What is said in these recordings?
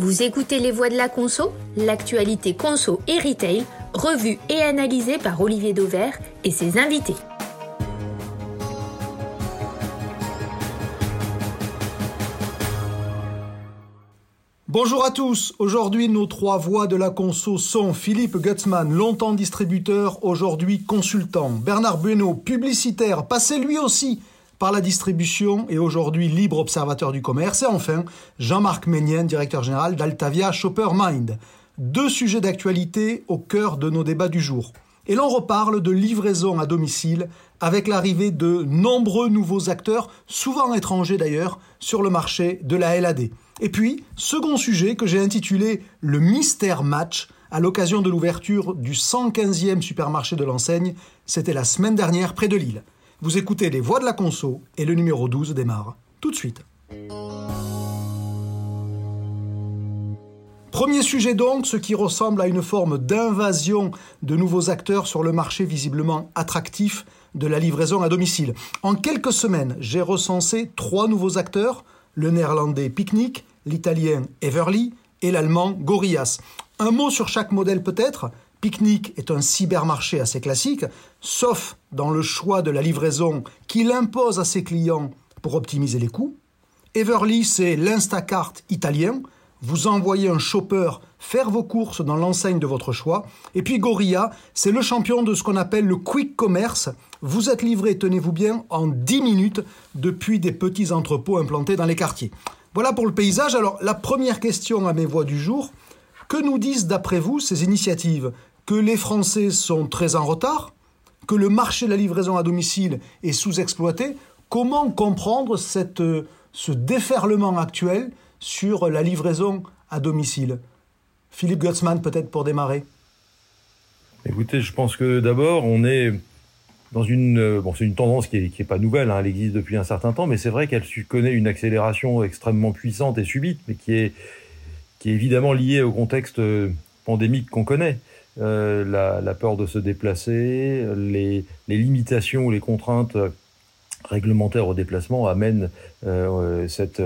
Vous écoutez Les Voix de la Conso, l'actualité conso et retail, revue et analysée par Olivier Dauvert et ses invités. Bonjour à tous. Aujourd'hui, nos trois voix de la conso sont Philippe Gutzmann, longtemps distributeur, aujourd'hui consultant. Bernard Bueno, publicitaire, passé lui aussi par la distribution et aujourd'hui libre observateur du commerce. Et enfin, Jean-Marc Ménien, directeur général d'Altavia Shopper Mind. Deux sujets d'actualité au cœur de nos débats du jour. Et l'on reparle de livraison à domicile avec l'arrivée de nombreux nouveaux acteurs, souvent étrangers d'ailleurs, sur le marché de la LAD. Et puis, second sujet que j'ai intitulé Le mystère match à l'occasion de l'ouverture du 115e supermarché de l'enseigne, c'était la semaine dernière près de Lille. Vous écoutez les voix de la conso et le numéro 12 démarre tout de suite. Premier sujet donc, ce qui ressemble à une forme d'invasion de nouveaux acteurs sur le marché visiblement attractif de la livraison à domicile. En quelques semaines, j'ai recensé trois nouveaux acteurs, le néerlandais Picnic, l'italien Everly et l'allemand Gorillas. Un mot sur chaque modèle peut-être? Picnic est un cybermarché assez classique, sauf dans le choix de la livraison qu'il impose à ses clients pour optimiser les coûts. Everly, c'est l'Instacart italien. Vous envoyez un shopper faire vos courses dans l'enseigne de votre choix. Et puis Gorilla, c'est le champion de ce qu'on appelle le quick commerce. Vous êtes livré, tenez-vous bien, en 10 minutes depuis des petits entrepôts implantés dans les quartiers. Voilà pour le paysage. Alors la première question à mes voix du jour, que nous disent d'après vous ces initiatives? Que les Français sont très en retard Que le marché de la livraison à domicile est sous-exploité Comment comprendre cette, ce déferlement actuel sur la livraison à domicile? Philippe Gutzmann peut-être pour démarrer. Écoutez, je pense que d'abord, on est dans une euh, c'est une tendance qui est, qui est pas nouvelle hein, elle existe depuis un certain temps mais c'est vrai qu'elle connaît une accélération extrêmement puissante et subite mais qui est qui est évidemment liée au contexte euh, pandémique qu'on connaît euh, la, peur de se déplacer les, limitations ou les contraintes réglementaires au déplacement amènent euh, cette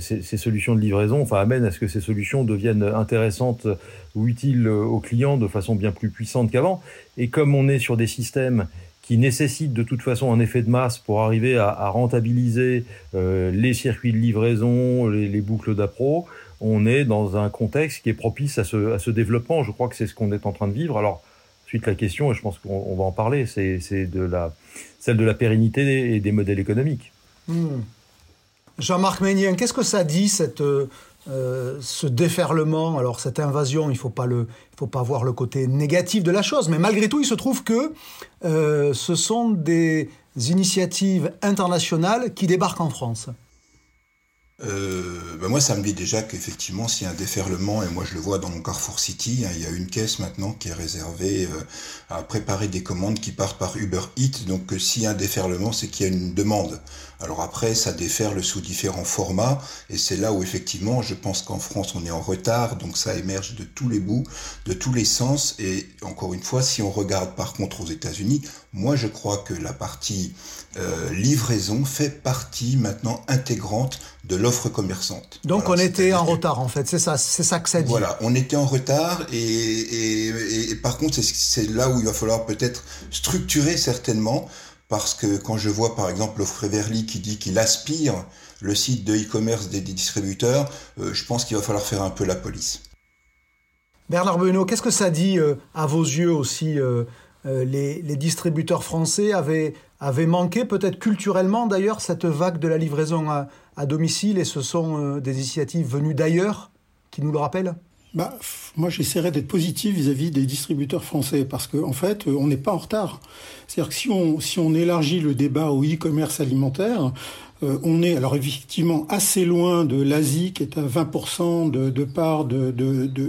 ces, solutions de livraison, enfin amènent à ce que ces solutions deviennent intéressantes ou utiles aux clients de façon bien plus puissante qu'avant. Et comme on est sur des systèmes qui nécessite de toute façon un effet de masse pour arriver à, rentabiliser euh, les circuits de livraison, les boucles d'appro, on est dans un contexte qui est propice à ce, à développement. Je crois que c'est ce qu'on est en train de vivre. Alors, suite la question, et je pense qu'on va en parler, c'est de la, celle de la pérennité et des modèles économiques. Mmh. Jean-Marc Ménien, qu'est-ce que ça dit euh, ce déferlement, alors cette invasion, il ne faut, pas le, faut pas voir le côté négatif de la chose, mais malgré tout, il se trouve que euh, ce sont des initiatives internationales qui débarquent en France. Euh, ben moi, ça me dit déjà qu'effectivement, s'il y a un déferlement, et moi je le vois dans mon Carrefour City, hein, il y a une caisse maintenant qui est réservée euh, à préparer des commandes qui partent par Uber Eats. Donc, euh, s'il y a un déferlement, c'est qu'il y a une demande. Alors après, ça déferle sous différents formats, et c'est là où effectivement, je pense qu'en France, on est en retard, donc ça émerge de tous les bouts, de tous les sens. Et encore une fois, si on regarde par contre aux États-Unis, moi je crois que la partie euh, livraison fait partie maintenant intégrante de l'offre commerçante. Donc voilà, on était en retard en fait, c'est ça, c'est ça que ça dit. Voilà, on était en retard et, et, et par contre c'est là où il va falloir peut-être structurer certainement parce que quand je vois par exemple l'offre Everly qui dit qu'il aspire le site de e-commerce des, distributeurs, euh, je pense qu'il va falloir faire un peu la police. Bernard Benoît, qu'est-ce que ça dit euh, à vos yeux aussi euh les, les, distributeurs français avaient, avaient manqué peut-être culturellement d'ailleurs cette vague de la livraison à, à domicile et ce sont euh, des initiatives venues d'ailleurs qui nous le rappellent? Bah, moi, j'essaierais d'être positif vis-à-vis -vis des distributeurs français parce qu'en en fait, on n'est pas en retard. C'est-à-dire que si on, si on élargit le débat au e-commerce alimentaire, euh, on est alors effectivement assez loin de l'Asie qui est à 20% de, part de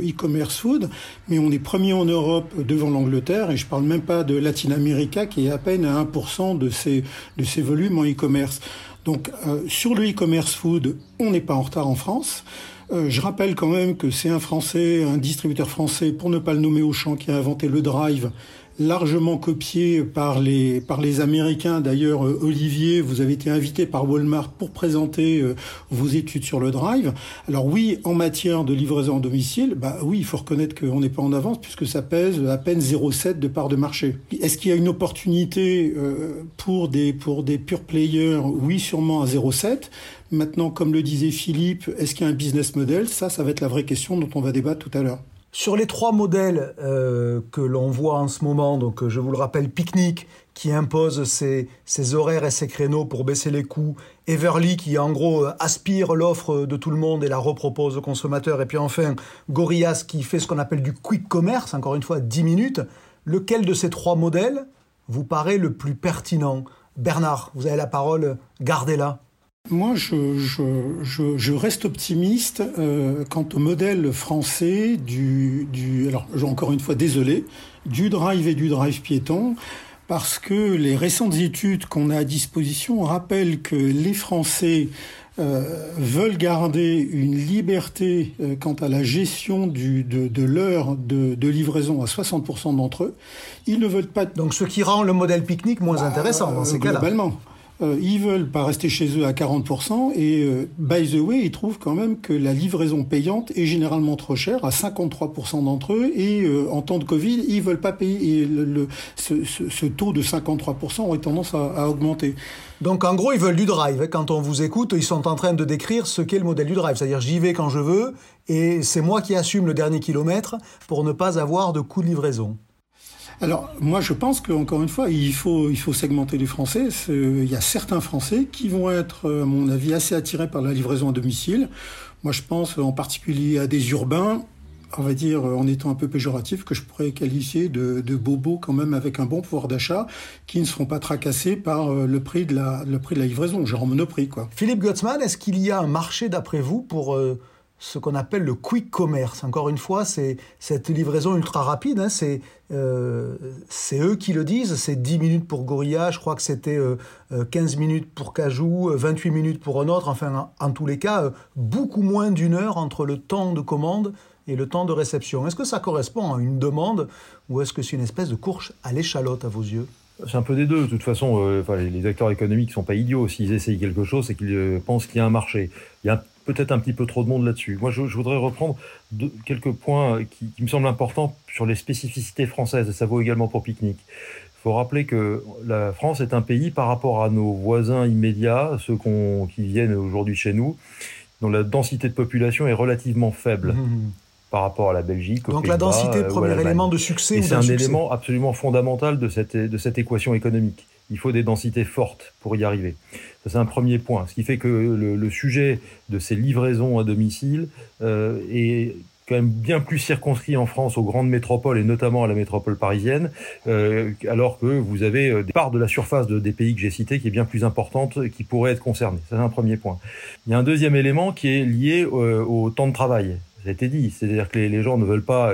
e-commerce food, mais on est premier en Europe devant l'Angleterre et je parle même pas de Latin America qui est à peine à 1% de ses, de ses volumes en e-commerce. Donc euh, sur le e-commerce food, on n'est pas en retard en France. Euh, je rappelle quand même que c'est un Français, un distributeur français, pour ne pas le nommer Auchan, qui a inventé le drive largement copié par les par les Américains. D'ailleurs, euh, Olivier, vous avez été invité par Walmart pour présenter euh, vos études sur le drive. Alors oui, en matière de livraison en domicile, bah oui, il faut reconnaître qu'on n'est pas en avance puisque ça pèse à peine 0,7 de part de marché. Est-ce qu'il y a une opportunité euh, pour des pour des pure players? Oui, sûrement à 0,7. Maintenant, comme le disait Philippe, est-ce qu'il y a un business model? Ça, ça va être la vraie question dont on va débattre tout à l'heure. Sur les trois modèles euh, que l'on voit en ce moment, donc euh, je vous le rappelle, Picnic qui impose ses, horaires et ses créneaux pour baisser les coûts, Everly qui en gros euh, aspire l'offre de tout le monde et la repropose aux consommateurs, et puis enfin Gorillaz qui fait ce qu'on appelle du quick commerce, encore une fois 10 minutes. Lequel de ces trois modèles vous paraît le plus pertinent? Bernard, vous avez la parole, gardez-la. Moi, je, reste optimiste euh, quant au modèle français du, du, alors encore une fois désolé, du drive et du drive piéton, parce que les récentes études qu'on a à disposition rappellent que les Français euh, veulent garder une liberté euh, quant à la gestion du, de, l'heure de, livraison à 60% d'entre eux. Ils ne veulent pas... Donc ce qui rend le modèle pique-nique moins bah, intéressant dans ces cas-là. Globalement. Euh, ils veulent pas rester chez eux à 40% et euh, by the way, ils trouvent quand même que la livraison payante est généralement trop chère à 53% d'entre eux et euh, en temps de Covid, ils veulent pas payer et le, ce, ce, ce, taux de 53% aurait tendance à, à, augmenter. Donc en gros, ils veulent du drive. Quand on vous écoute, ils sont en train de décrire ce qu'est le modèle du drive, c'est-à-dire j'y vais quand je veux et c'est moi qui assume le dernier kilomètre pour ne pas avoir de coût de livraison. Alors, moi, je pense qu'encore une fois, il faut, il faut segmenter les Français. Il y a certains Français qui vont être, à mon avis, assez attirés par la livraison à domicile. Moi, je pense en particulier à des urbains, on va dire, en étant un peu péjoratif, que je pourrais qualifier de, de bobos quand même avec un bon pouvoir d'achat, qui ne seront pas tracassés par euh, le prix de la, le prix de la livraison, genre monoprix, quoi. Philippe Gottsman, est-ce qu'il y a un marché, d'après vous, pour... Euh, ce qu'on appelle le quick commerce. Encore une fois, c'est cette livraison ultra rapide. Hein, c'est euh, eux qui le disent. C'est 10 minutes pour Gorilla, je crois que c'était euh, 15 euh, minutes pour Cajou, 28 euh, minutes pour un autre. Enfin, en, tous les cas, beaucoup moins d'une heure entre le temps de commande et le temps de réception. Est-ce que ça correspond à une demande ou est-ce que c'est une espèce de course à l'échalote à vos yeux? C'est un peu des deux. De toute façon, les acteurs économiques sont pas idiots. S'ils essayent quelque chose, c'est qu'ils pensent qu'il y a un marché. Il y a peut-être un petit peu trop de monde là-dessus. Moi, je, voudrais reprendre quelques points qui, me semblent importants sur les spécificités françaises, et ça vaut également pour Picnic. Il faut rappeler que la France est un pays par rapport à nos voisins immédiats, ceux qui viennent aujourd'hui chez nous, dont la densité de population est relativement faible. Mmh. par rapport à la Belgique. Donc la densité, premier élément de succès. c'est un élément absolument fondamental de cette, de cette équation économique. Il faut des densités fortes pour y arriver c'est un premier point. Ce qui fait que le, sujet de ces livraisons à domicile euh, est quand même bien plus circonscrit en France aux grandes métropoles et notamment à la métropole parisienne, euh, alors que vous avez euh, des parts de la surface de, des pays que j'ai cités qui est bien plus importante, qui pourrait être concernée. C'est un premier point. Il y a un deuxième élément qui est lié au temps de travail. Ça a été dit, c'est-à-dire que les, les, gens ne veulent pas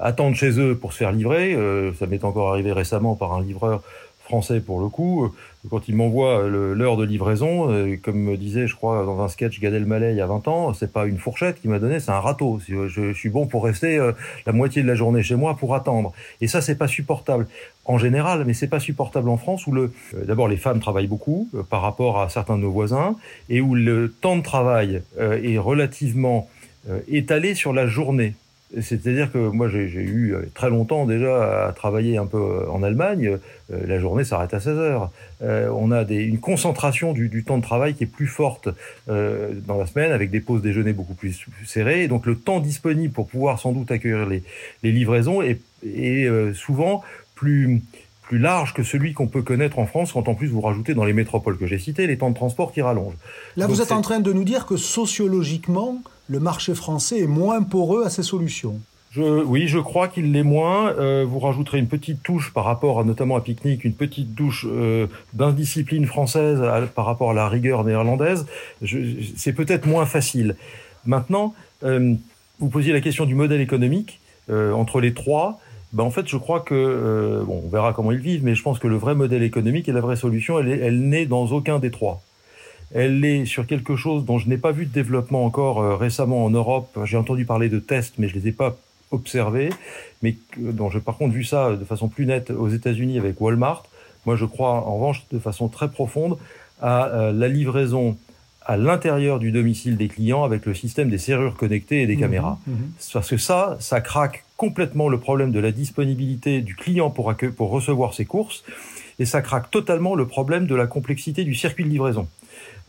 attendre chez eux pour se faire livrer. ça m'est encore arrivé récemment par un livreur français pour le coup, euh, quand il m'envoie l'heure de livraison, euh, comme me disait, je crois, dans un sketch Gad Elmaleh il y a 20 ans, c'est pas une fourchette qu'il m'a donné, c'est un râteau. Je, suis bon pour rester euh, la moitié de la journée chez moi pour attendre. Et ça, c'est pas supportable en général, mais c'est pas supportable en France où le, d'abord les femmes travaillent beaucoup par rapport à certains de nos voisins et où le temps de travail est relativement étalé sur la journée. C'est-à-dire que moi, j'ai eu euh, très longtemps déjà à travailler un peu euh, en Allemagne. Euh, la journée s'arrête à 16 heures. on a des, une concentration du, du, temps de travail qui est plus forte dans la semaine, avec des pauses déjeuner beaucoup plus serrées. Et donc, le temps disponible pour pouvoir sans doute accueillir les, les livraisons est, est souvent plus plus large que celui qu'on peut connaître en France, quand en plus vous rajoutez dans les métropoles que j'ai citées les temps de transport qui rallongent. Là, vous êtes en train de nous dire que sociologiquement, le marché français est moins poreux à ces solutions. Oui, je crois qu'il l'est moins. Euh, vous rajouterez une petite touche par rapport à, notamment à Picnic, une petite touche euh, d'indiscipline française par rapport à la rigueur néerlandaise. C'est peut-être moins facile. Maintenant, euh, vous posiez la question du modèle économique entre les trois. Ben en fait, je crois que bon, on verra comment ils vivent, mais je pense que le vrai modèle économique et la vraie solution, elle, elle n'est dans aucun des trois elle est sur quelque chose dont je n'ai pas vu de développement encore euh, récemment en Europe. J'ai entendu parler de tests, mais je les ai pas observé, mais dont j'ai par contre vu ça de façon plus nette aux États-Unis avec Walmart. Moi, je crois en revanche de façon très profonde à euh, la livraison à l'intérieur du domicile des clients avec le système des serrures connectées et des mmh, caméras. Mmh. Parce que ça, ça craque complètement le problème de la disponibilité du client pour, pour recevoir ses courses et ça craque totalement le problème de la complexité du circuit de livraison.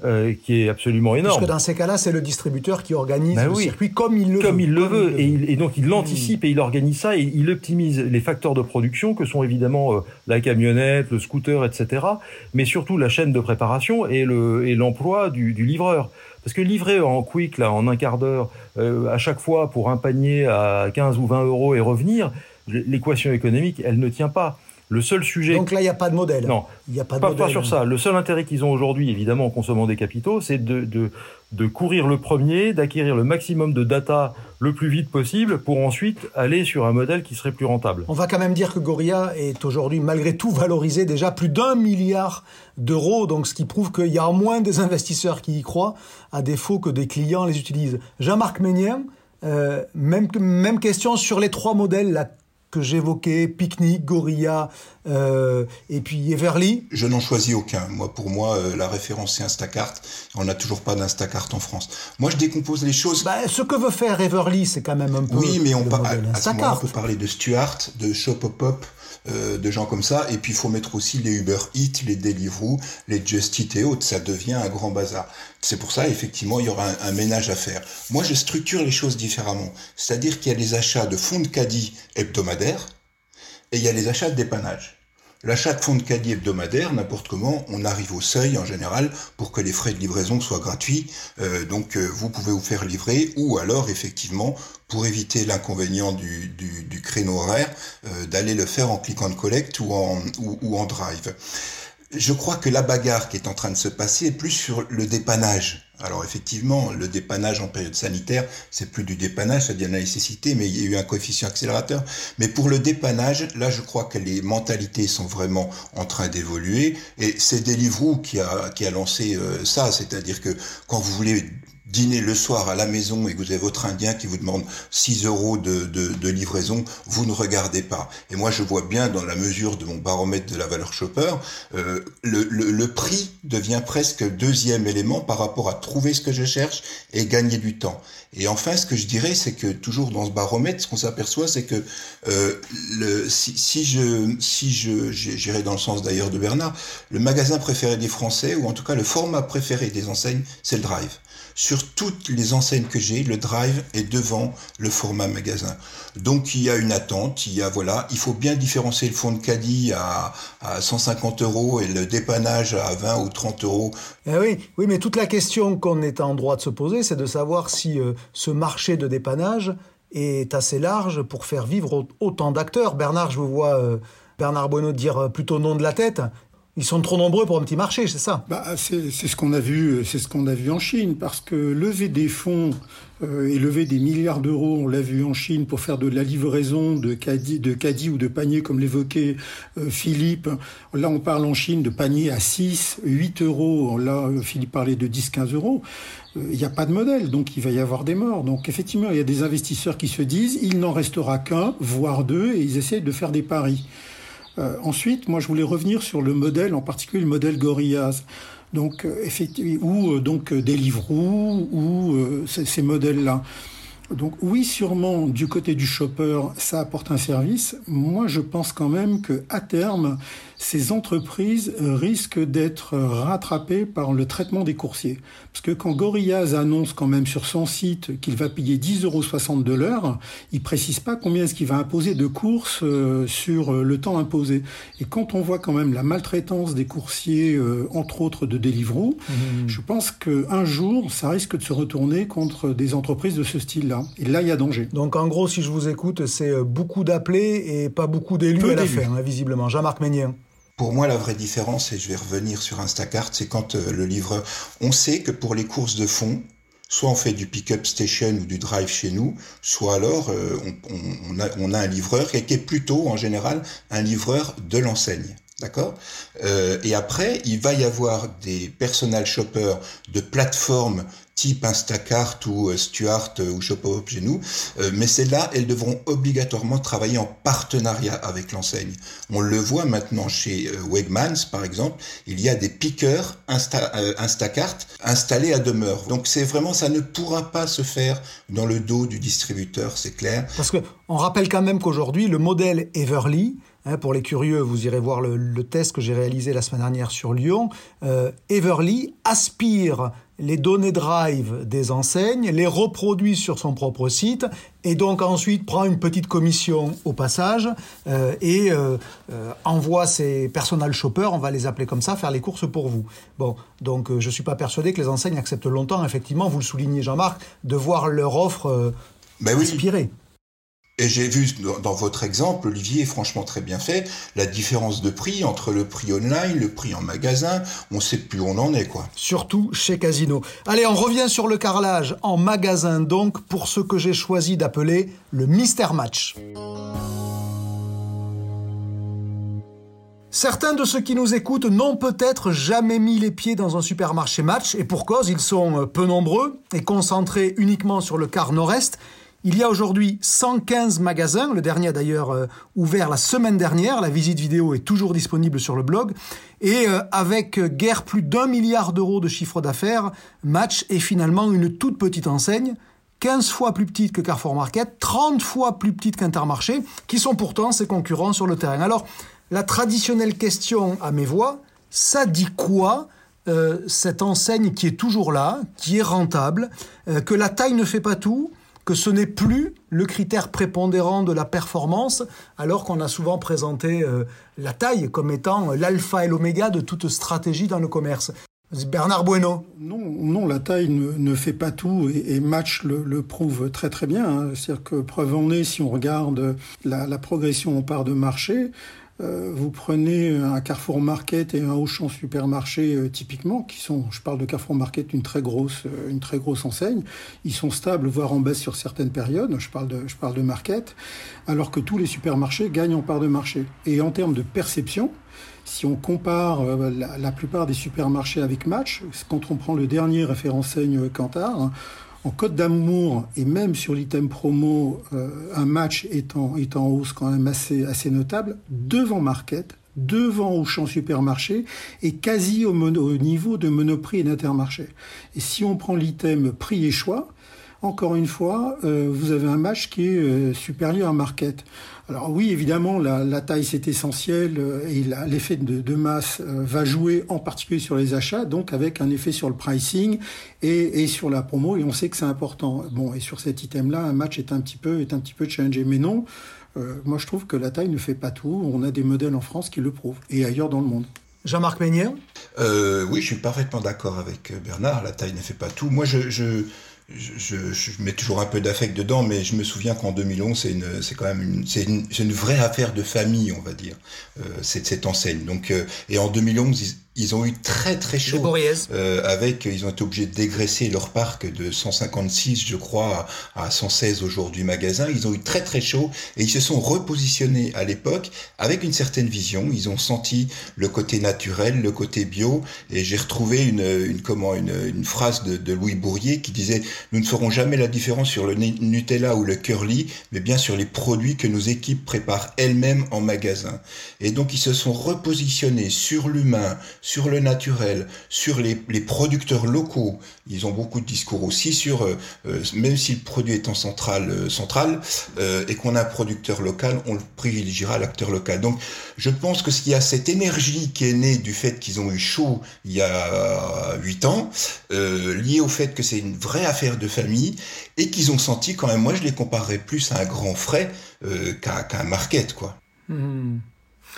Euh, qui est absolument énorme. Parce que dans ces cas-là, c'est le distributeur qui organise ben le circuit comme il le comme veut. Il le veut. Et, donc il l'anticipe et il organise ça et il optimise les facteurs de production que sont évidemment euh, la camionnette, le scooter, etc. Mais surtout la chaîne de préparation et l'emploi du, du livreur. Parce que livrer en quick, là, en un quart d'heure, euh, à chaque fois pour un panier à 15 ou 20 euros et revenir, l'équation économique, elle ne tient pas. Le seul sujet. Donc là, il n'y a pas de modèle. Non, il n'y a pas de pas, modèle. Pas sur ça. Le seul intérêt qu'ils ont aujourd'hui, évidemment, en consommant des capitaux, c'est de, de, de, courir le premier, d'acquérir le maximum de data le plus vite possible pour ensuite aller sur un modèle qui serait plus rentable. On va quand même dire que Gorilla est aujourd'hui, malgré tout, valorisé déjà plus d'un milliard d'euros, donc ce qui prouve qu'il y a moins des investisseurs qui y croient, à défaut que des clients les utilisent. Jean-Marc Ménien, euh, même, même question sur les trois modèles, la que j'évoquais, Picnic, Gorilla euh, et puis Everly Je n'en choisis aucun. Moi, pour moi, euh, la référence c'est Instacart. On n'a toujours pas d'Instacart en France. Moi, je décompose les choses. Bah, ce que veut faire Everly, c'est quand même un peu. Oui, mais on, par... à, on peut parler de Stuart, de Shop Pop, euh, de gens comme ça. Et puis il faut mettre aussi les Uber Eats, les Deliveroo, les Just Eat et autres. Ça devient un grand bazar. C'est pour ça, effectivement, il y aura un, ménage à faire. Moi, je structure les choses différemment. C'est-à-dire qu'il y a les achats de fonds de caddie hebdomadaires et il y a les achats de dépannage. L'achat de fonds de caddie hebdomadaire, n'importe comment, on arrive au seuil en général pour que les frais de livraison soient gratuits. Euh, donc euh, vous pouvez vous faire livrer ou alors effectivement pour éviter l'inconvénient du, créneau horaire, euh, d'aller le faire en click and collect ou en, ou en drive. Je crois que la bagarre qui est en train de se passer est plus sur le dépannage. Alors effectivement, le dépannage en période sanitaire, c'est plus du dépannage, c'est de la nécessité, mais il y a eu un coefficient accélérateur. Mais pour le dépannage, là, je crois que les mentalités sont vraiment en train d'évoluer. Et c'est Deliveroo qui a, qui a lancé euh, ça, c'est-à-dire que quand vous voulez dîner le soir à la maison et que vous avez votre Indien qui vous demande 6 euros de, de, de, livraison, vous ne regardez pas. Et moi, je vois bien dans la mesure de mon baromètre de la valeur shopper, euh, le, le, le, prix devient presque deuxième élément par rapport à trouver ce que je cherche et gagner du temps. Et enfin, ce que je dirais, c'est que toujours dans ce baromètre, ce qu'on s'aperçoit, c'est que euh, le, si, si je si je j'irai dans le sens d'ailleurs de Bernard, le magasin préféré des Français ou en tout cas le format préféré des enseignes, c'est le drive. Sur toutes les enseignes que j'ai, le drive est devant le format magasin. Donc il y a une attente, il y a voilà, il faut bien différencier le fond de caddie à, à 150 euros et le dépannage à 20 ou 30 euros. Eh oui, oui, mais toute la question qu'on est en droit de se poser, c'est de savoir si euh, ce marché de dépannage est assez large pour faire vivre autant d'acteurs. Bernard, je vous vois. Euh, Bernard Bonneau dire euh, plutôt non de la tête. Ils sont trop nombreux pour un petit marché, c'est ça bah, C'est ce qu'on a vu, c'est ce qu'on a vu en Chine, parce que lever des fonds euh, et lever des milliards d'euros, on l'a vu en Chine pour faire de la livraison de caddies, de caddie ou de paniers, comme l'évoquait euh, Philippe. Là, on parle en Chine de paniers à 6, 8 euros. Là, Philippe parlait de 10, 15 euros. Euh, il n'y a pas de modèle, donc il va y avoir des morts. Donc effectivement, il y a des investisseurs qui se disent, il n'en restera qu'un, voire deux, et ils essayent de faire des paris. Euh, ensuite, moi, je voulais revenir sur le modèle, en particulier le modèle Gorillaz. Donc, euh, effectivement, ou euh, donc Deliveroo, ou ces modèles-là. Donc oui, sûrement du côté du shopper, ça apporte un service. Moi, je pense quand même que à terme, ces entreprises risquent d'être rattrapées par le traitement des coursiers. Parce que quand Gorillaz annonce quand même sur son site qu'il va payer 10,60 euros de l'heure, il précise pas combien est-ce qu'il va imposer de courses euh, sur le temps imposé. Et quand on voit quand même la maltraitance des coursiers, euh, entre autres de Deliveroo, mmh. je pense qu'un jour, ça risque de se retourner contre des entreprises de ce style-là. Et là, il y a danger. Donc en gros, si je vous écoute, c'est euh, beaucoup d'appelés et pas beaucoup d'élus à la fin, hein, visiblement. Jean-Marc Ménien. Pour moi, la vraie différence, et je vais revenir sur Instacart, c'est quand euh, le livreur... On sait que pour les courses de fond, soit on fait du pick-up station ou du drive chez nous, soit alors euh, on, a, un livreur qui est plutôt, en général, un livreur de l'enseigne. D'accord? Euh, Et après, il va y avoir des personal shoppers de plateformes type Instacart ou euh, Stuart euh, ou Shopop chez nous, euh, mais celles-là, elles devront obligatoirement travailler en partenariat avec l'enseigne. On le voit maintenant chez Wegmans, par exemple, il y a des Insta, Instacart installés à demeure. Donc c'est vraiment, ça ne pourra pas se faire dans le dos du distributeur, c'est clair. Parce que on rappelle quand même qu'aujourd'hui, le modèle Everly, Hein, pour les curieux, vous irez voir le, test que j'ai réalisé la semaine dernière sur Lyon. Everly aspire les données Drive des enseignes, les reproduit sur son propre site et donc ensuite prend une petite commission au passage euh, et euh, envoie ses personal shoppers, on va les appeler comme ça, faire les courses pour vous. Bon, donc je suis pas persuadé que les enseignes acceptent longtemps, effectivement, vous le soulignez Jean-Marc, de voir leur offre ben aspirer. Et j'ai vu dans votre exemple, Olivier, franchement très bien fait, la différence de prix entre le prix online, le prix en magasin, on sait plus où on en est, quoi. Surtout chez Casino. Allez, on revient sur le carrelage en magasin, donc, pour ce que j'ai choisi d'appeler le Mister Match. Certains de ceux qui nous écoutent n'ont peut-être jamais mis les pieds dans un supermarché match, et pour cause, ils sont peu nombreux et concentrés uniquement sur le quart nord-est. Il y a aujourd'hui 115 magasins, le dernier a d'ailleurs euh, ouvert la semaine dernière, la visite vidéo est toujours disponible sur le blog, et euh, avec euh, guère plus d'un milliard d'euros de chiffre d'affaires, Match est finalement une toute petite enseigne, 15 fois plus petite que Carrefour Market, 30 fois plus petite qu'Intermarché, qui sont pourtant ses concurrents sur le terrain. Alors, la traditionnelle question à mes voix, ça dit quoi cette enseigne qui est toujours là, qui est rentable, que la taille ne fait pas tout, que ce n'est plus le critère prépondérant de la performance, alors qu'on a souvent présenté euh, la taille comme étant l'alpha et l'oméga de toute stratégie dans le commerce. Bernard Bueno. Non, non, la taille ne, fait pas tout et, Match le, prouve très très bien. Hein. C'est-à-dire que preuve en est, si on regarde la, la progression en part de marché, vous prenez un Carrefour Market et un Auchan Supermarché euh, typiquement, qui sont, je parle de Carrefour Market, une très grosse, euh, une très grosse enseigne. Ils sont stables, voire en baisse sur certaines périodes. Je parle de, je parle de Market, alors que tous les supermarchés gagnent en part de marché. Et en termes de perception, si on compare la, plupart des supermarchés avec Match, quand on prend le dernier référenseigne Kantar, en code d'amour et même sur l'item promo, euh, un match est en, est en hausse quand même assez, assez notable, devant Market, devant Auchan Supermarché et quasi au, au niveau de Monoprix et d'Intermarché. Et si on prend l'item prix et choix, encore une fois, euh, vous avez un match qui est euh, supérieur à Market. Alors oui, évidemment, la, taille c'est essentiel euh, et l'effet de, masse va jouer en particulier sur les achats, donc avec un effet sur le pricing et, sur la promo. Et on sait que c'est important. Bon, et sur cet item-là, un match est un petit peu est un petit peu challengé, mais non. moi, je trouve que la taille ne fait pas tout. On a des modèles en France qui le prouvent et ailleurs dans le monde. Jean-Marc Meunier? Oui, je suis parfaitement d'accord avec Bernard. La taille ne fait pas tout. Moi, je je, je, mets toujours un peu d'affect dedans, mais je me souviens qu'en 2011, c'est une, c'est quand même une, c'est une, une, vraie affaire de famille, on va dire, euh, cette, cette enseigne. Donc, euh, et en 2011, ils ont eu très très chaud. Euh, avec, ils ont été obligés de dégraisser leur parc de 156, je crois, à 116 aujourd'hui magasins. Ils ont eu très très chaud et ils se sont repositionnés à l'époque avec une certaine vision. Ils ont senti le côté naturel, le côté bio. Et j'ai retrouvé une, une comment une, une phrase de, de, Louis Bourrier qui disait nous ne ferons jamais la différence sur le Nutella ou le curly, mais bien sur les produits que nos équipes préparent elles-mêmes en magasin. Et donc ils se sont repositionnés sur l'humain sur le naturel, sur les, producteurs locaux. Ils ont beaucoup de discours aussi sur, euh, euh, même si le produit est en centrale, euh, centrale et qu'on a un producteur local, on le privilégiera l'acteur local. Donc je pense que s'il y a cette énergie qui est née du fait qu'ils ont eu chaud il y a huit ans, liée au fait que c'est une vraie affaire de famille et qu'ils ont senti quand même, moi je les comparerais plus à un grand frais qu'à un market, quoi. Mmh.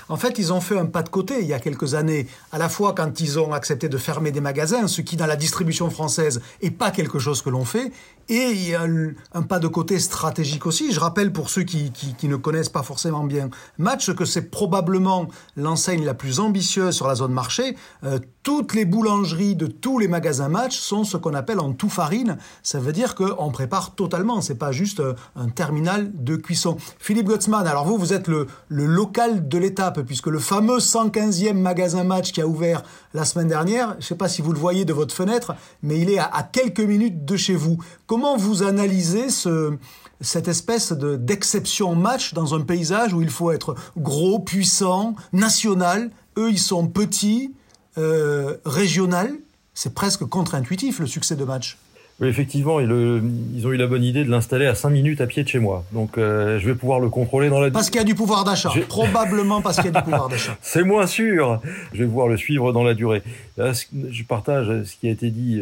En fait, ils ont fait un pas de côté il y a quelques années, à la fois quand ils ont accepté de fermer des magasins, ce qui dans la distribution française est pas quelque chose que l'on fait, Et il y a un pas de côté stratégique aussi. Je rappelle pour ceux qui, ne connaissent pas forcément bien Match que c'est probablement l'enseigne la plus ambitieuse sur la zone marché. Euh, toutes les boulangeries de tous les magasins Match sont ce qu'on appelle en tout farine. Ça veut dire qu'on prépare totalement. C'est pas juste euh, un terminal de cuisson. Philippe Gottsman, alors vous, vous êtes le, local de l'étape puisque le fameux 115e magasin Match qui a ouvert la semaine dernière, je sais pas si vous le voyez de votre fenêtre, mais il est à quelques minutes de chez vous. Comment vous analysez ce, cette espèce de, d'exception match dans un paysage où il faut être gros, puissant, national Eux, ils sont petits, euh, régional? C'est presque contre-intuitif le succès de match. Oui, effectivement, ils, ont eu la bonne idée de l'installer à 5 minutes à pied de chez moi. Donc, euh, je vais pouvoir le contrôler dans la... Parce qu'il y a du pouvoir d'achat. Probablement parce qu'il y a du pouvoir d'achat. C'est moins sûr. Je vais pouvoir le suivre dans la durée. je partage ce qui a été dit.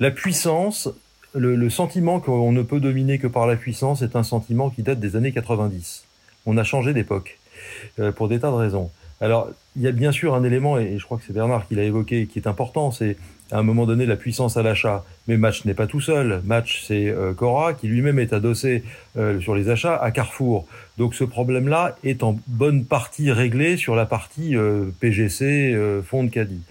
la puissance le, sentiment qu'on ne peut dominer que par la puissance est un sentiment qui date des années 90. On a changé d'époque euh, pour des tas de raisons. Alors, il y a bien sûr un élément, et je crois que c'est Bernard qui l'a évoqué, qui est important, c'est à un moment donné la puissance à l'achat. Mais Match n'est pas tout seul. Match, c'est euh, Cora qui lui-même est adossé euh, sur les achats à Carrefour. Donc ce problème-là est en bonne partie réglé sur la partie PGC, fonds de caddie.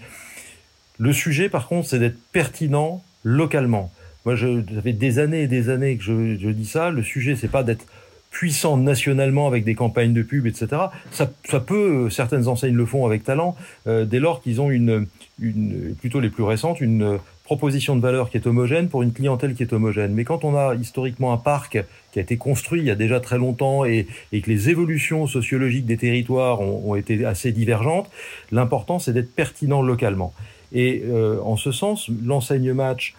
Le sujet, par contre, c'est d'être pertinent localement. Moi, je, ça fait des années et des années que je, je dis ça. Le sujet, c'est pas d'être puissant nationalement avec des campagnes de pub, etc. Ça, ça peut, certaines enseignes le font avec talent, euh, dès lors qu'ils ont une, une, plutôt les plus récentes, une proposition de valeur qui est homogène pour une clientèle qui est homogène. Mais quand on a historiquement un parc qui a été construit il y a déjà très longtemps et, et que les évolutions sociologiques des territoires ont, ont été assez divergentes, l'important c'est d'être pertinent localement. Et euh, en ce sens, l'enseigne match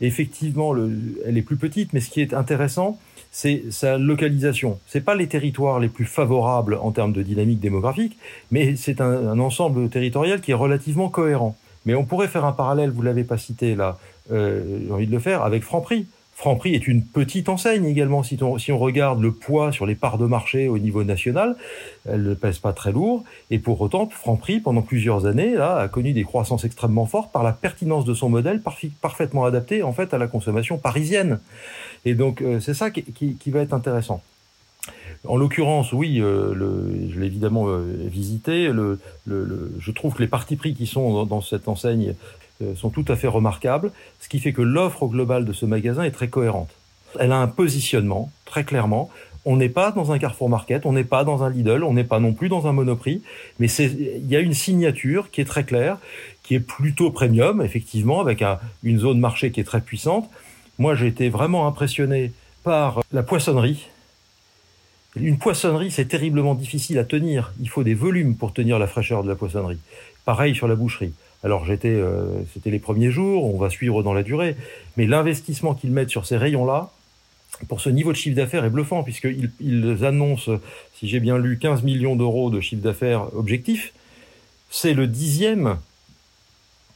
effectivement, le, elle est plus petite, mais ce qui est intéressant, c'est sa localisation. C'est pas les territoires les plus favorables en termes de dynamique démographique, mais c'est un, ensemble territorial qui est relativement cohérent. Mais on pourrait faire un parallèle, vous l'avez pas cité là, euh, j'ai envie de le faire, avec Franprix. Franprix est une petite enseigne également. Si on, si on, regarde le poids sur les parts de marché au niveau national, elle ne pèse pas très lourd. Et pour autant, Franprix, pendant plusieurs années, a connu des croissances extrêmement fortes par la pertinence de son modèle, parfaitement adapté en fait à la consommation parisienne. Et donc, euh, c'est ça qui, va être intéressant. En l'occurrence, oui, euh, je l'ai évidemment euh, visité. Le, je trouve que les partis pris qui sont dans, cette enseigne sont tout à fait remarquables, ce qui fait que l'offre globale de ce magasin est très cohérente. Elle a un positionnement, très clairement. On n'est pas dans un Carrefour Market, on n'est pas dans un Lidl, on n'est pas non plus dans un Monoprix, mais il y a une signature qui est très claire, qui est plutôt premium, effectivement, avec un, une zone marché qui est très puissante. Moi, j'ai été vraiment impressionné par la poissonnerie. Une poissonnerie, c'est terriblement difficile à tenir. Il faut des volumes pour tenir la fraîcheur de la poissonnerie. Pareil sur la boucherie. Alors j'étais, euh, c'était les premiers jours, on va suivre dans la durée, mais l'investissement qu'ils mettent sur ces rayons-là, pour ce niveau de chiffre d'affaires est bluffant, puisqu'ils ils annoncent, si j'ai bien lu, 15 millions d'euros de chiffre d'affaires objectif. C'est le dixième,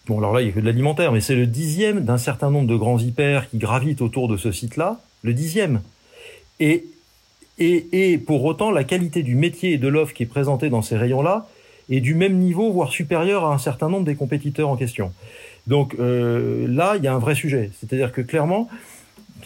bon alors là il n'y a que de l'alimentaire, mais c'est le dixième d'un certain nombre de grands hyper qui gravitent autour de ce site-là, le dixième. Et, et, et pour autant, la qualité du métier et de l'offre qui est présentée dans ces rayons-là est du même niveau, voire supérieur à un certain nombre des compétiteurs en question. Donc euh, là, il y a un vrai sujet. C'est-à-dire que clairement,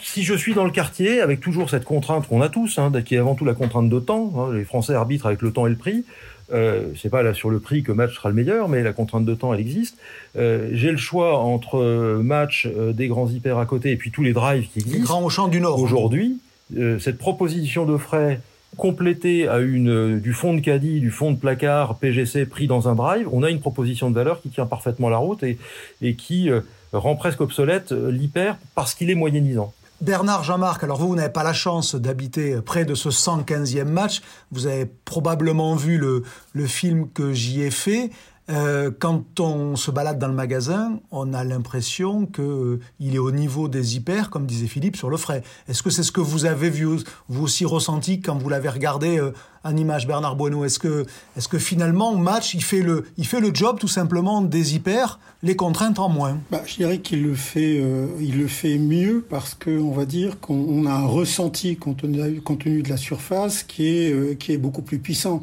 si je suis dans le quartier, avec toujours cette contrainte qu'on a tous, hein, qui est avant tout la contrainte de temps, hein, les Français arbitrent avec le temps et le prix, euh, c'est pas là sur le prix que match sera le meilleur, mais la contrainte de temps, elle existe. Euh, J'ai le choix entre euh, match, euh, des grands hyper à côté, et puis tous les drives qui existent. Les grands au champ du Nord. Aujourd'hui, euh, cette proposition de frais complété à une euh, du fond de caddie, du fond de placard PGC pris dans un drive, on a une proposition de valeur qui tient parfaitement la route et, et qui euh, rend presque obsolète euh, l'hyper parce qu'il est moyennisant. Bernard Jean-Marc, alors vous, vous n'avez pas la chance d'habiter près de ce 115e match. Vous avez probablement vu le, le film que j'y ai fait. Euh, quand on se balade dans le magasin, on a l'impression qu'il euh, est au niveau des hyper, comme disait Philippe, sur le frais. Est-ce que c'est ce que vous avez vu, vous aussi ressenti quand vous l'avez regardé euh, en image, Bernard Bueno Est-ce que, est que finalement, Match, il fait, le, il fait le job tout simplement des hyper, les contraintes en moins? Bah, Je dirais qu'il le, fait, euh, il le fait mieux parce qu'on va dire qu'on a un ressenti compte tenu, de la surface qui est, qui est beaucoup plus puissant.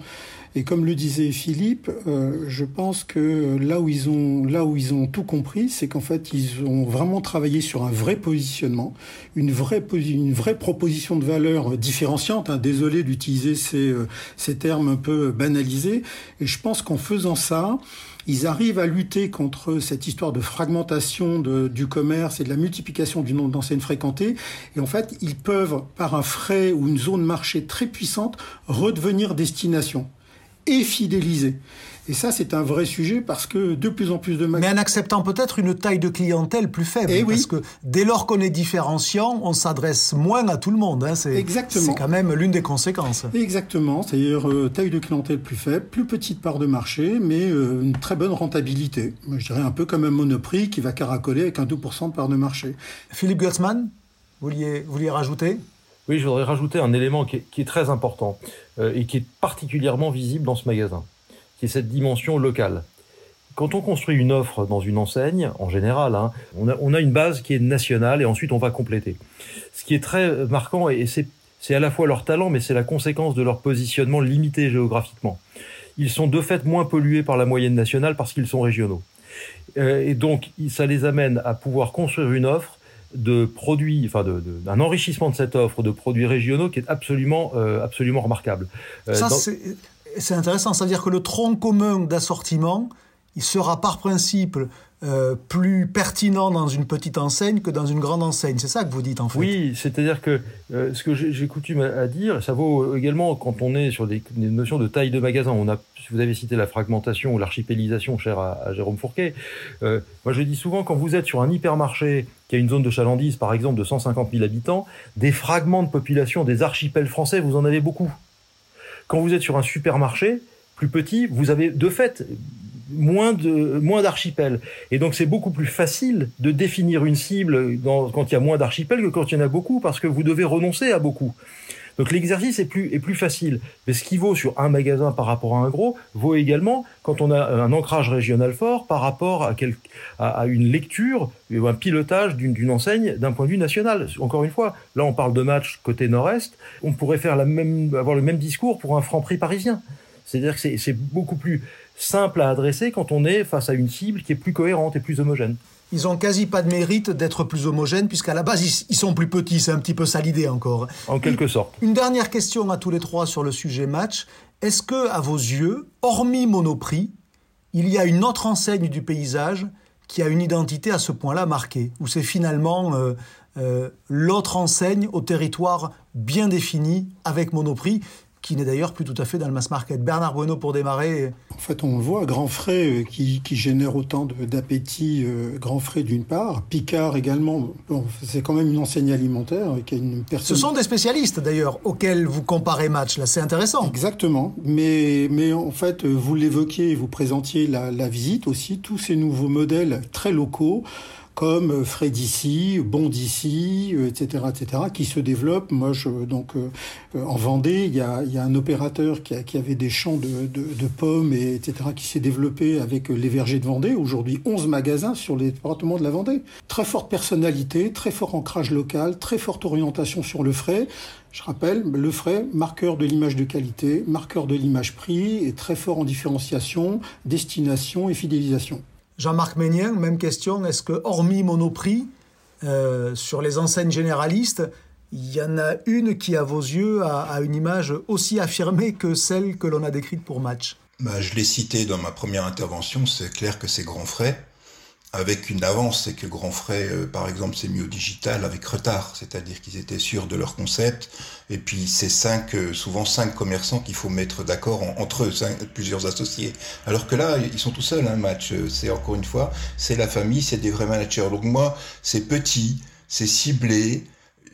Et comme le disait Philippe, euh, je pense que là où ils ont, là où ils ont tout compris, c'est qu'en fait, ils ont vraiment travaillé sur un vrai positionnement, une vraie, une vraie proposition de valeur différenciante. Hein. Désolé d'utiliser ces, euh, ces termes un peu banalisés. Et je pense qu'en faisant ça, ils arrivent à lutter contre cette histoire de fragmentation de, du commerce et de la multiplication du nombre d'enseignes fréquentées. Et en fait, ils peuvent, par un frais ou une zone marché très puissante, redevenir destination et fidéliser. Et ça, c'est un vrai sujet parce que de plus en plus de Mais en acceptant peut-être une taille de clientèle plus faible. Et eh parce que dès lors qu'on est différenciant, on s'adresse moins à tout le monde. Hein. C'est, Exactement. C'est quand même l'une des conséquences. Exactement. C'est-à-dire euh, taille de clientèle plus faible, plus petite part de marché, mais euh, une très bonne rentabilité. Je dirais un peu comme un monoprix qui va caracoler avec un 2% de part de marché. Philippe Gutzmann, vous vouliez, vous vouliez rajouter? Oui, je voudrais rajouter un élément qui est, qui est très important euh, et qui est particulièrement visible dans ce magasin qui est cette dimension locale. Quand on construit une offre dans une enseigne, en général, hein, on, a, une base qui est nationale et ensuite on va compléter. Ce qui est très marquant, et c'est, c'est à la fois leur talent, mais c'est la conséquence de leur positionnement limité géographiquement. Ils sont de fait moins pollués par la moyenne nationale parce qu'ils sont régionaux. Euh, et donc, ça les amène à pouvoir construire une offre de produits, enfin d'un enrichissement de cette offre de produits régionaux qui est absolument, euh, absolument remarquable. Euh, ça, dans... c'est c'est intéressant, c'est-à-dire que le tronc commun d'assortiment, il sera par principe euh, plus pertinent dans une petite enseigne que dans une grande enseigne. C'est ça que vous dites en fait. Oui, c'est-à-dire que euh, ce que j'ai coutume à, dire, ça vaut également quand on est sur des, notions de taille de magasin. Vous avez cité la fragmentation ou l'archipélisation, cher à, à, Jérôme Fourquet. Euh, moi, je dis souvent, quand vous êtes sur un hypermarché qui a une zone de chalandise, par exemple, de 150 000 habitants, des fragments de population, des archipels français, vous en avez beaucoup. Quand vous êtes sur un supermarché plus petit, vous avez de fait moins de moins d'archipels et donc c'est beaucoup plus facile de définir une cible dans, quand il y a moins d'archipels que quand il y en a beaucoup parce que vous devez renoncer à beaucoup. Donc l'exercice est plus, est plus facile. Mais ce qui vaut sur un magasin par rapport à un gros vaut également quand on a un ancrage régional fort par rapport à, quel, à, une lecture ou un pilotage d'une enseigne d'un point de vue national. Encore une fois, là on parle de match côté nord-est, on pourrait faire la même, avoir le même discours pour un franc prix parisien. C'est-à-dire que c'est beaucoup plus simple à adresser quand on est face à une cible qui est plus cohérente et plus homogène ils ont quasi pas de mérite d'être plus homogènes, puisqu'à la base, ils, sont plus petits. C'est un petit peu ça l'idée encore. En quelque sorte. Une dernière question à tous les trois sur le sujet match. Est-ce que, à vos yeux, hormis Monoprix, il y a une autre enseigne du paysage qui a une identité à ce point-là marquée, ou c'est finalement euh, euh, l'autre enseigne au territoire bien défini avec Monoprix qui n'est d'ailleurs plus tout à fait dans le mass market. Bernard Bueno pour démarrer. En fait, on le voit, Grand Frais euh, qui, qui génère autant d'appétit, euh, Grand Frais d'une part, Picard également, bon, c'est quand même une enseigne alimentaire qui a une personne... Ce sont des spécialistes d'ailleurs auxquels vous comparez match, là c'est intéressant. Exactement, mais, mais en fait, vous l'évoquiez, vous présentiez la, la visite aussi, tous ces nouveaux modèles très locaux, comme Frais d'ici, Bon d'ici, etc., etc., qui se développent. Moi, je, donc, euh, en Vendée, il y a, un opérateur qui, avait des champs de, de, de pommes, et, etc., qui s'est développé avec les vergers de Vendée. Aujourd'hui, 11 magasins sur les départements de la Vendée. Très forte personnalité, très fort ancrage local, très forte orientation sur le frais. Je rappelle, le frais, marqueur de l'image de qualité, marqueur de l'image prix, et très fort en différenciation, destination et fidélisation. Jean-Marc Ménien, même question. Est-ce que, hormis Monoprix, euh, sur les enseignes généralistes, il y en a une qui, à vos yeux, a, une image aussi affirmée que celle que l'on a décrite pour Match? Bah, Je l'ai cité dans ma première intervention, c'est clair que c'est grand frais avec une avance, c'est que Grand Frais, euh, par exemple, s'est mis au digital avec retard, c'est-à-dire qu'ils étaient sûrs de leur concept, et puis c'est cinq, euh, souvent cinq commerçants qu'il faut mettre d'accord en, entre eux, cinq, plusieurs associés. Alors que là, ils sont tout seuls, un hein, match. Euh, c'est encore une fois, c'est la famille, c'est des vrais managers. Donc moi, c'est petit, c'est ciblé,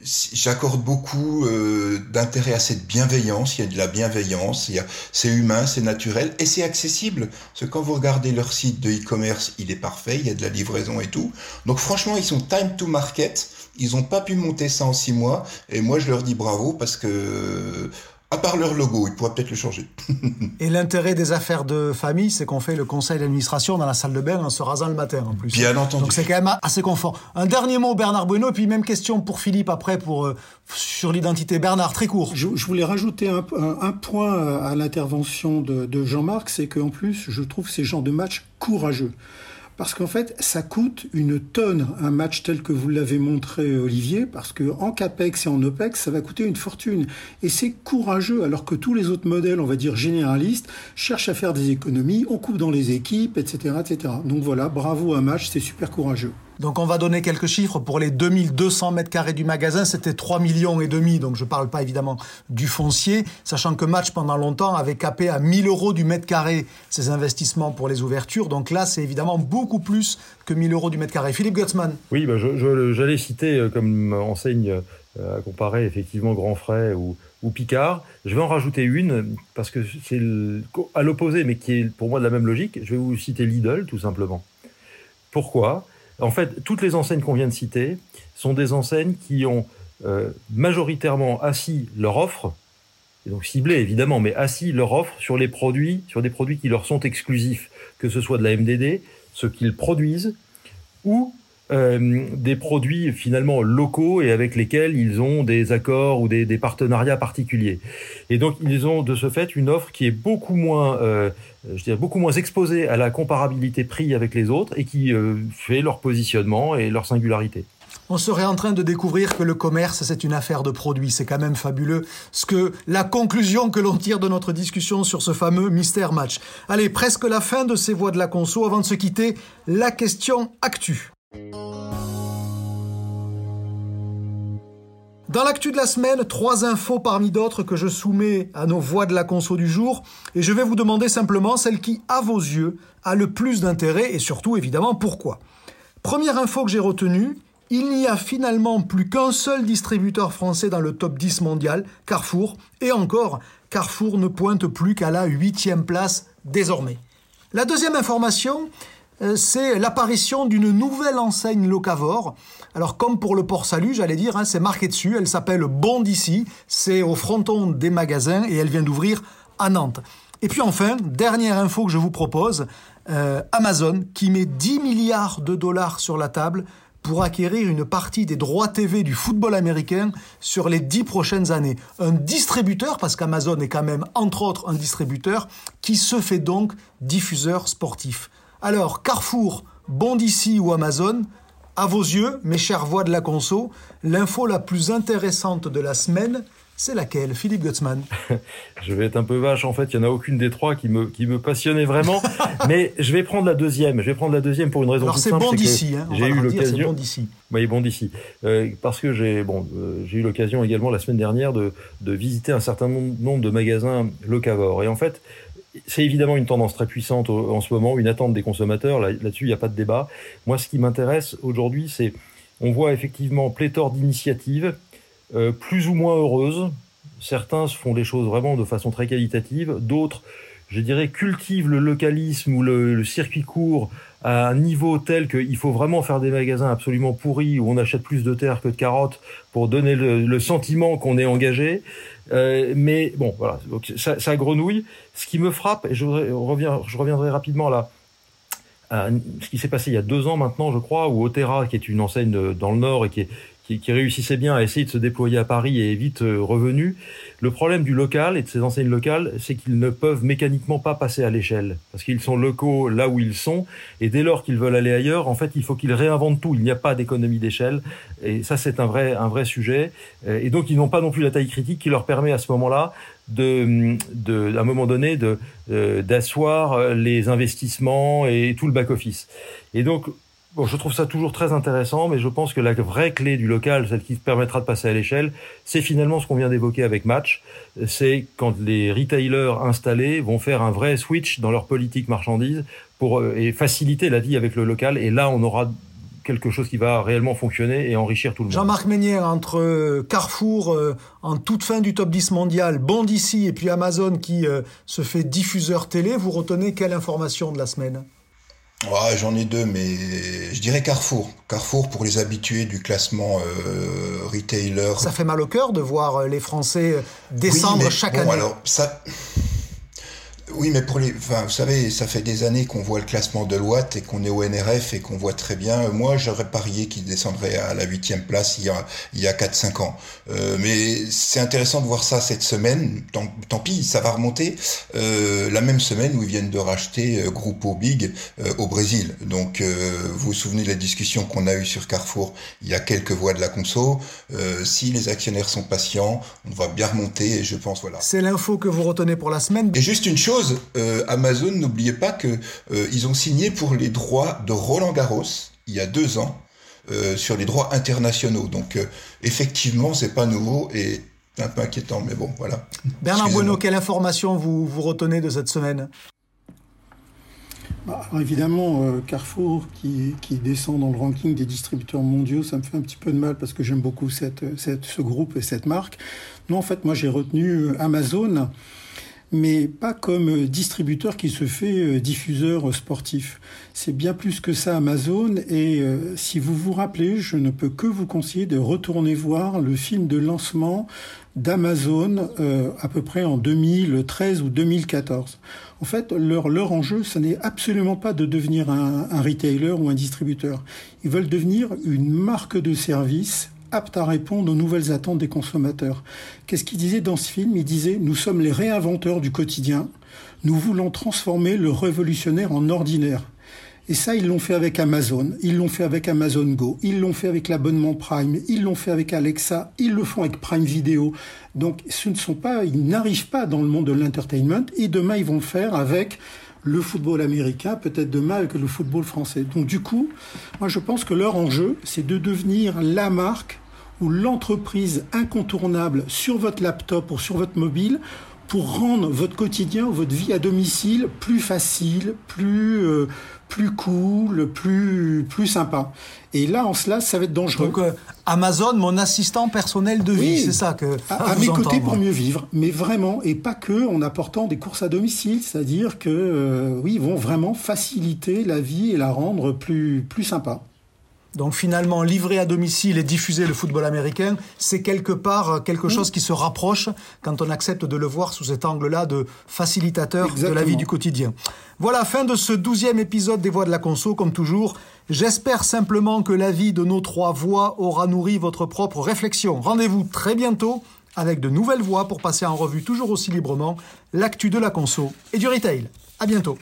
j'accorde beaucoup euh, d'intérêt à cette bienveillance. Il y a de la bienveillance, c'est humain, c'est naturel et c'est accessible. Parce que quand vous regardez leur site de e-commerce, il est parfait, il y a de la livraison et tout. Donc franchement, ils sont time to market. Ils n'ont pas pu monter ça en six mois. Et moi, je leur dis bravo parce que À part leur logo, ils pourraient peut-être le changer. Et l'intérêt des affaires de famille, c'est qu'on fait le conseil d'administration dans la salle de bain en se rasant le matin en plus. Bien entendu. Donc c'est quand même assez confort. Un dernier mot, Bernard Bueno, puis même question pour Philippe après pour euh, sur l'identité. Bernard, très court. Je, voulais rajouter un, point à l'intervention de, de Jean-Marc, c'est qu'en plus, je trouve ces genres de matchs courageux parce qu'en fait, ça coûte une tonne un match tel que vous l'avez montré, Olivier, parce que en capex et en opex, ça va coûter une fortune. Et c'est courageux, alors que tous les autres modèles, on va dire généralistes, cherchent à faire des économies, on coupe dans les équipes, etc., etc. Donc voilà, bravo à match, c'est super courageux. Donc on va donner quelques chiffres. Pour les 2200 mètres carrés du magasin, c'était 3 millions et demi. Donc je ne parle pas évidemment du foncier, sachant que Match pendant longtemps avait capé à 1000 euros du mètre carré ses investissements pour les ouvertures. Donc là, c'est évidemment beaucoup plus que 1000 euros du mètre carré. Philippe Gutzmann. Oui, bah j'allais citer euh, comme enseigne euh, à comparer effectivement Grand Frais ou, ou Picard. Je vais en rajouter une parce que c'est à l'opposé, mais qui est pour moi de la même logique. Je vais vous citer Lidl, tout simplement. Pourquoi? En fait, toutes les enseignes qu'on vient de citer sont des enseignes qui ont euh, majoritairement assis leur offre, et donc ciblé évidemment, mais assis leur offre sur les produits, sur des produits qui leur sont exclusifs, que ce soit de la MDD, ce qu'ils produisent, ou euh, des produits finalement locaux et avec lesquels ils ont des accords ou des, partenariats particuliers. Et donc ils ont de ce fait une offre qui est beaucoup moins, euh, je dirais beaucoup moins exposée à la comparabilité prix avec les autres et qui euh, fait leur positionnement et leur singularité on serait en train de découvrir que le commerce, c'est une affaire de produits. C'est quand même fabuleux. Ce que, la conclusion que l'on tire de notre discussion sur ce fameux mystère match. Allez, presque la fin de ces voix de la conso. Avant de se quitter, la question actu. Dans l'actu de la semaine, trois infos parmi d'autres que je soumets à nos voix de la conso du jour, et je vais vous demander simplement celle qui, à vos yeux, a le plus d'intérêt, et surtout évidemment pourquoi. Première info que j'ai retenue, il n'y a finalement plus qu'un seul distributeur français dans le top 10 mondial, Carrefour, et encore, Carrefour ne pointe plus qu'à la huitième place désormais. La deuxième information, c'est l'apparition d'une nouvelle enseigne locavore. Alors comme pour le Port Salut, j'allais dire, hein, c'est marqué dessus, elle s'appelle Bon d'ici, c'est au fronton des magasins et elle vient d'ouvrir à Nantes. Et puis enfin, dernière info que je vous propose, euh, Amazon qui met 10 milliards de dollars sur la table pour acquérir une partie des droits TV du football américain sur les dix prochaines années. Un distributeur, parce qu'Amazon est quand même entre autres un distributeur, qui se fait donc diffuseur sportif. Alors, Carrefour, Bondici ou Amazon, à vos yeux, mes chères voix de la conso, l'info la plus intéressante de la semaine, c'est laquelle, Philippe Gutzmann Je vais être un peu vache, en fait, il n'y en a aucune des trois qui me, qui me passionnait vraiment, mais je vais prendre la deuxième. Je vais prendre la deuxième pour une raison Alors c'est bon d'ici, hein, j'ai eu l'occasion. Bon d'ici. Oui, bon d'ici. Euh, parce que j'ai bon, euh, j'ai eu l'occasion également la semaine dernière de, de visiter un certain nombre de magasins locavores. Et en fait, c'est évidemment une tendance très puissante en ce moment, une attente des consommateurs. Là-dessus, il n'y a pas de débat. Moi, ce qui m'intéresse aujourd'hui, c'est on voit effectivement pléthore d'initiatives, euh, plus ou moins heureuses. Certains font les choses vraiment de façon très qualitative, d'autres, je dirais, cultivent le localisme ou le circuit court à un niveau tel qu'il faut vraiment faire des magasins absolument pourris où on achète plus de terre que de carottes pour donner le, sentiment qu'on est engagé. Euh, mais bon, voilà, ça, ça, grenouille. Ce qui me frappe, et je, reviens, je reviendrai rapidement là, à ce qui s'est passé il y a deux ans maintenant, je crois, où Otera, qui est une enseigne dans le Nord et qui est, qui, réussissait bien à essayer de se déployer à Paris et vite euh, revenu. Le problème du local et de ces enseignes locales, c'est qu'ils ne peuvent mécaniquement pas passer à l'échelle parce qu'ils sont locaux là où ils sont et dès lors qu'ils veulent aller ailleurs, en fait, il faut qu'ils réinventent tout. Il n'y a pas d'économie d'échelle et ça, c'est un vrai, un vrai sujet. Euh, et donc, ils n'ont pas non plus la taille critique qui leur permet à ce moment-là de, de, à un moment donné, de euh, d'asseoir les investissements et tout le back office. Et donc, Bon, je trouve ça toujours très intéressant, mais je pense que la vraie clé du local, celle qui permettra de passer à l'échelle, c'est finalement ce qu'on vient d'évoquer avec Match. C'est quand les retailers installés vont faire un vrai switch dans leur politique marchandise pour euh, et faciliter la vie avec le local. Et là, on aura quelque chose qui va réellement fonctionner et enrichir tout le monde. Jean-Marc Meunier, entre euh, Carrefour euh, en toute fin du top 10 mondial, Bond ici et puis Amazon qui se fait diffuseur télé, vous retenez quelle information de la semaine? J'en ai deux, mais je dirais Carrefour. Carrefour pour les habitués du classement euh, retailer. Ça fait mal au cœur de voir les Français descendre chaque année. Alors ça, oui, mais pour les, enfin, vous savez, ça fait des années qu'on voit le classement de Loite et qu'on est au NRF et qu'on voit très bien. Moi, j'aurais parié qu'il descendrait à la huitième place il y a il y a quatre cinq ans. Euh, mais c'est intéressant de voir ça cette semaine. Tant, tant pis, ça va remonter euh, la même semaine où ils viennent de racheter euh, Grupo Big euh, au Brésil. Donc, euh, vous vous souvenez de la discussion qu'on a eue sur Carrefour Il y a quelques voix de la conso. Euh, si les actionnaires sont patients, on va bien remonter. Et je pense voilà. C'est l'info que vous retenez pour la semaine. Et juste une chose euh, Amazon, n'oubliez pas que euh, ils ont signé pour les droits de Roland Garros il y a deux ans euh, sur les droits internationaux. Donc effectivement, c'est pas nouveau et un peu inquiétant, mais bon, voilà. Bernard Bueno, quelle information vous, vous retenez de cette semaine? Bah, évidemment, euh, Carrefour qui, qui, descend dans le ranking des distributeurs mondiaux, ça me fait un petit peu de mal parce que j'aime beaucoup cette, cette, ce groupe et cette marque. Non, en fait, moi j'ai retenu Amazon mais pas comme distributeur qui se fait diffuseur sportif. C'est bien plus que ça Amazon et euh, si vous vous rappelez, je ne peux que vous conseiller de retourner voir le film de lancement d'Amazon euh, à peu près en 2013 ou 2014. En fait, leur, leur enjeu, ce n'est absolument pas de devenir un, un retailer ou un distributeur. Ils veulent devenir une marque de service apte à répondre aux nouvelles attentes des consommateurs. Qu'est-ce qu'il disait dans ce film? Il disait Nous sommes les réinventeurs du quotidien. Nous voulons transformer le révolutionnaire en ordinaire. Et ça, ils l'ont fait avec Amazon, ils l'ont fait avec Amazon Go, ils l'ont fait avec l'abonnement Prime, ils l'ont fait avec Alexa, ils le font avec Prime Video. Donc, ce ne sont pas, ils n'arrivent pas dans le monde de l'entertainment. Et demain, ils vont le faire avec le football américain, peut-être demain avec le football français. Donc, du coup, moi, je pense que leur enjeu, c'est de devenir la marque ou l'entreprise incontournable sur votre laptop ou sur votre mobile pour rendre votre quotidien ou votre vie à domicile plus facile, plus euh, plus cool, plus plus sympa. Et là, en cela, ça va être dangereux. Donc euh, Amazon, mon assistant personnel de vie, oui, c'est ça que à, à mes côtés pour mieux vivre, mais vraiment et pas que en apportant des courses à domicile, c'est-à-dire que euh, oui, ils vont vraiment faciliter la vie et la rendre plus plus sympa. Donc finalement, livrer à domicile et diffuser le football américain, c'est quelque part quelque chose mmh. qui se rapproche quand on accepte de le voir sous cet angle-là de facilitateur Exactement. de la vie du quotidien. Voilà, fin de ce douzième épisode des Voix de la Conso, comme toujours. J'espère simplement que l'avis de nos trois voix aura nourri votre propre réflexion. Rendez-vous très bientôt avec de nouvelles voix pour passer en revue toujours aussi librement l'actu de la conso et du retail. À bientôt.